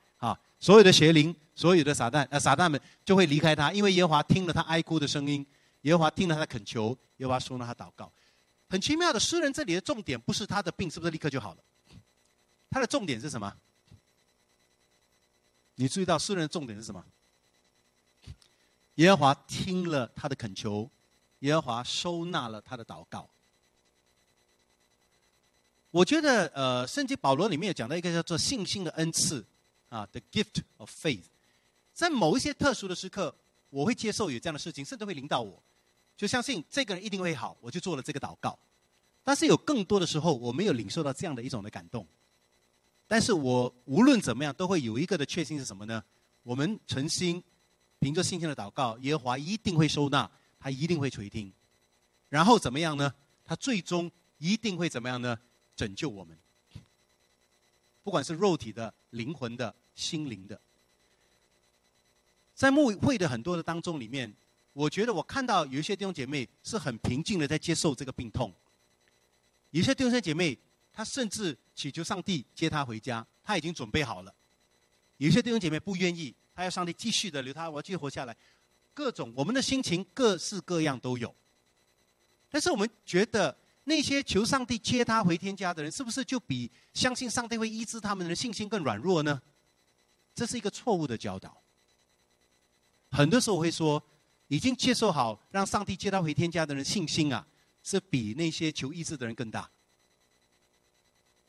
所有的邪灵，所有的撒旦，呃，撒旦们就会离开他，因为耶和华听了他哀哭的声音。耶和华听了他的恳求，耶和华收纳他祷告。很奇妙的，诗人这里的重点不是他的病是不是立刻就好了，他的重点是什么？你注意到诗人的重点是什么？耶和华听了他的恳求，耶和华收纳了他的祷告。我觉得，呃，圣经保罗里面有讲到一个叫做信心的恩赐，啊，the gift of faith，在某一些特殊的时刻，我会接受有这样的事情，甚至会领导我。就相信这个人一定会好，我就做了这个祷告。但是有更多的时候，我没有领受到这样的一种的感动。但是我无论怎么样，都会有一个的确信是什么呢？我们诚心凭着信心的祷告，耶和华一定会收纳，他一定会垂听。然后怎么样呢？他最终一定会怎么样呢？拯救我们，不管是肉体的、灵魂的、心灵的。在牧会的很多的当中里面。我觉得我看到有一些弟兄姐妹是很平静的在接受这个病痛，有些弟兄姐妹他甚至祈求上帝接他回家，他已经准备好了；有些弟兄姐妹不愿意，他要上帝继续的留他，我要继续活下来。各种我们的心情各式各样都有，但是我们觉得那些求上帝接他回天家的人，是不是就比相信上帝会医治他们的信心更软弱呢？这是一个错误的教导。很多时候我会说。已经接受好让上帝接他回天家的人信心啊，是比那些求医治的人更大。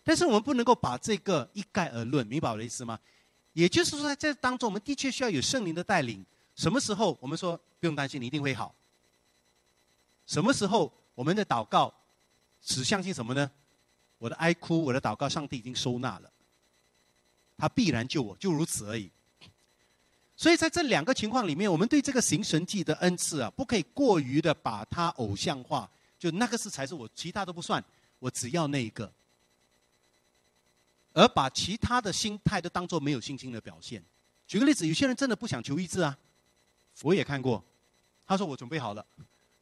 但是我们不能够把这个一概而论，明白我的意思吗？也就是说，在这当中，我们的确需要有圣灵的带领。什么时候我们说不用担心，你一定会好？什么时候我们的祷告只相信什么呢？我的哀哭，我的祷告，上帝已经收纳了，他必然救我，就如此而已。所以在这两个情况里面，我们对这个行神迹的恩赐啊，不可以过于的把它偶像化，就那个是才是我，其他都不算，我只要那一个，而把其他的心态都当做没有信心的表现。举个例子，有些人真的不想求医治啊，我也看过，他说我准备好了，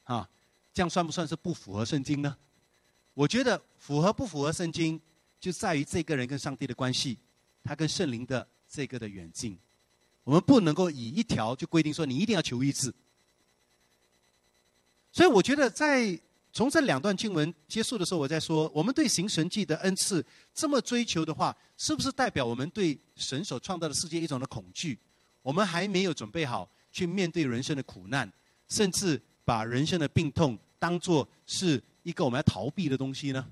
啊，这样算不算是不符合圣经呢？我觉得符合不符合圣经，就在于这个人跟上帝的关系，他跟圣灵的这个的远近。我们不能够以一条就规定说你一定要求医治，所以我觉得在从这两段经文结束的时候，我在说，我们对行神迹的恩赐这么追求的话，是不是代表我们对神所创造的世界一种的恐惧？我们还没有准备好去面对人生的苦难，甚至把人生的病痛当做是一个我们要逃避的东西呢？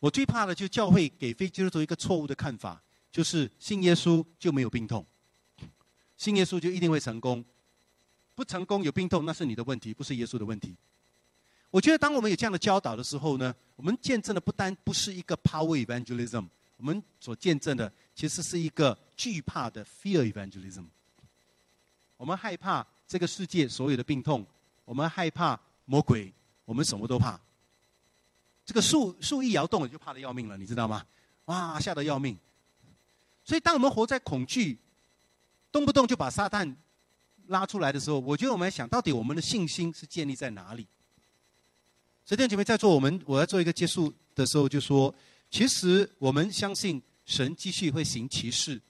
我最怕的就是教会给非基督徒一个错误的看法。就是信耶稣就没有病痛，信耶稣就一定会成功，不成功有病痛那是你的问题，不是耶稣的问题。我觉得当我们有这样的教导的时候呢，我们见证的不单不是一个 power evangelism，我们所见证的其实是一个惧怕的 fear evangelism。我们害怕这个世界所有的病痛，我们害怕魔鬼，我们什么都怕。这个树树一摇动，就怕的要命了，你知道吗？哇，吓得要命。所以，当我们活在恐惧，动不动就把撒旦拉出来的时候，我觉得我们要想到底我们的信心是建立在哪里？所以，弟兄姐妹，在做我们我要做一个结束的时候，就说，其实我们相信神继续会行奇事，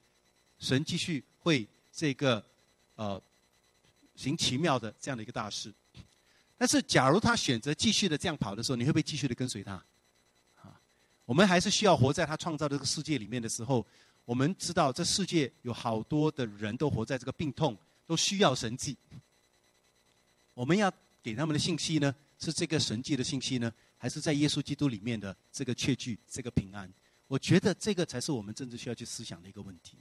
神继续会这个呃行奇妙的这样的一个大事。但是，假如他选择继续的这样跑的时候，你会不会继续的跟随他？啊，我们还是需要活在他创造的这个世界里面的时候。我们知道，这世界有好多的人都活在这个病痛，都需要神迹。我们要给他们的信息呢，是这个神迹的信息呢，还是在耶稣基督里面的这个确据、这个平安？我觉得这个才是我们真正需要去思想的一个问题。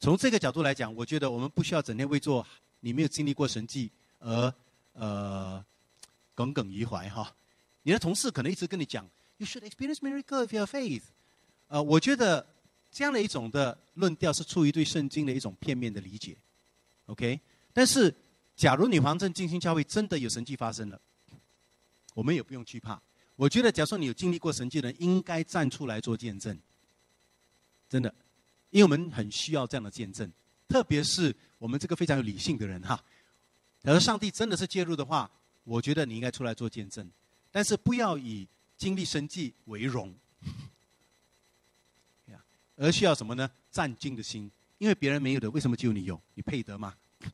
从这个角度来讲，我觉得我们不需要整天为做你没有经历过神迹而呃耿耿于怀哈。你的同事可能一直跟你讲，You should experience miracle if you have faith。呃，我觉得这样的一种的论调是出于对圣经的一种片面的理解。OK，但是假如女皇镇静心教会真的有神迹发生了，我们也不用惧怕。我觉得，假如说你有经历过神迹的人，应该站出来做见证。真的。因为我们很需要这样的见证，特别是我们这个非常有理性的人哈。假如上帝真的是介入的话，我觉得你应该出来做见证，但是不要以经历神迹为荣，而需要什么呢？战兢的心，因为别人没有的，为什么只有你有？你配得吗？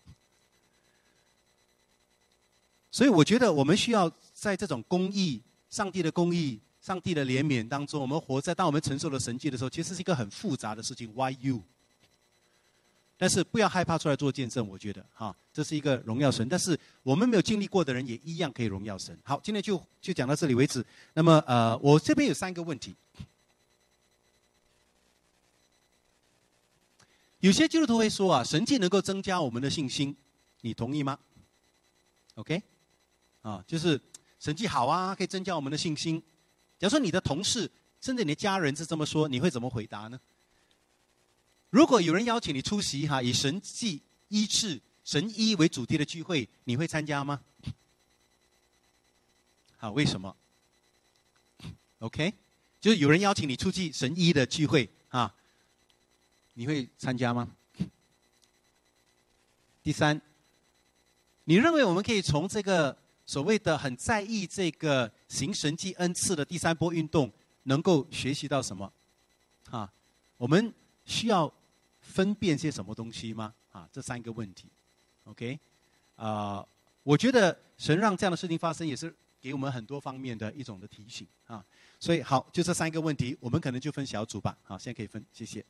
所以我觉得我们需要在这种公义、上帝的公义。上帝的怜悯当中，我们活在当我们承受了神迹的时候，其实是一个很复杂的事情。Why you？但是不要害怕出来做见证，我觉得哈，这是一个荣耀神。但是我们没有经历过的人也一样可以荣耀神。好，今天就就讲到这里为止。那么呃，我这边有三个问题。有些基督徒会说啊，神迹能够增加我们的信心，你同意吗？OK？啊，就是神迹好啊，可以增加我们的信心。假如说你的同事甚至你的家人是这么说，你会怎么回答呢？如果有人邀请你出席哈以神迹医治、神医为主题的聚会，你会参加吗？好，为什么？OK，就是有人邀请你出席神医的聚会啊，你会参加吗？第三，你认为我们可以从这个？所谓的很在意这个行神迹恩赐的第三波运动，能够学习到什么？啊，我们需要分辨些什么东西吗？啊，这三个问题，OK，啊，我觉得神让这样的事情发生，也是给我们很多方面的一种的提醒啊。所以好，就这三个问题，我们可能就分小组吧。好，现在可以分，谢谢。